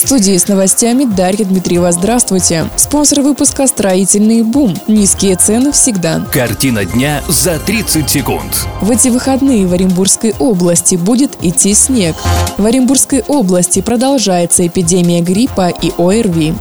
Студии с новостями Дарья Дмитриева. Здравствуйте. Спонсор выпуска «Строительный бум». Низкие цены всегда. Картина дня за 30 секунд. В эти выходные в Оренбургской области будет идти снег. В Оренбургской области продолжается эпидемия гриппа и ОРВИ.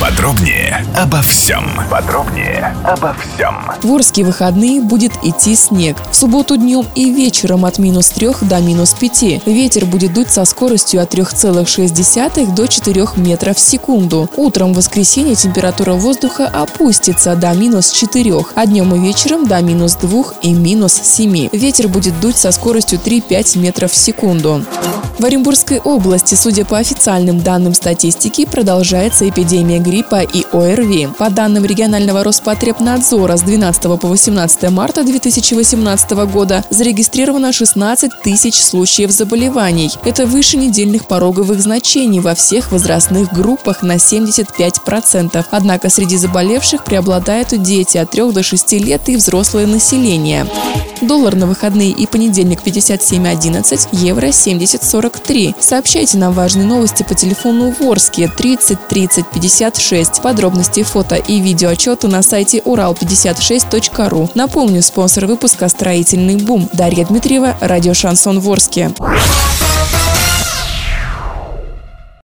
Подробнее обо всем. Подробнее обо всем. В Орске выходные будет идти снег. В субботу днем и вечером от минус 3 до минус 5. Ветер будет дуть со скоростью от 3,6 до 4 метров в секунду. Утром в воскресенье температура воздуха опустится до минус 4, а днем и вечером до минус 2 и минус 7. Ветер будет дуть со скоростью 3-5 метров в секунду. В Оренбургской области, судя по официальным данным статистики, продолжается эпидемия гриппа и ОРВИ. По данным регионального Роспотребнадзора, с 12 по 18 марта 2018 года зарегистрировано 16 тысяч случаев заболеваний. Это выше недельных пороговых значений во всех возрастных группах на 75%. Однако среди заболевших преобладают дети от 3 до 6 лет и взрослое население. Доллар на выходные и понедельник 57.11, евро 70.43. Сообщайте нам важные новости по телефону Ворске 30 30 56. Подробности фото и видеоотчеты на сайте урал56.ру. Напомню, спонсор выпуска «Строительный бум». Дарья Дмитриева, радио «Шансон Ворске».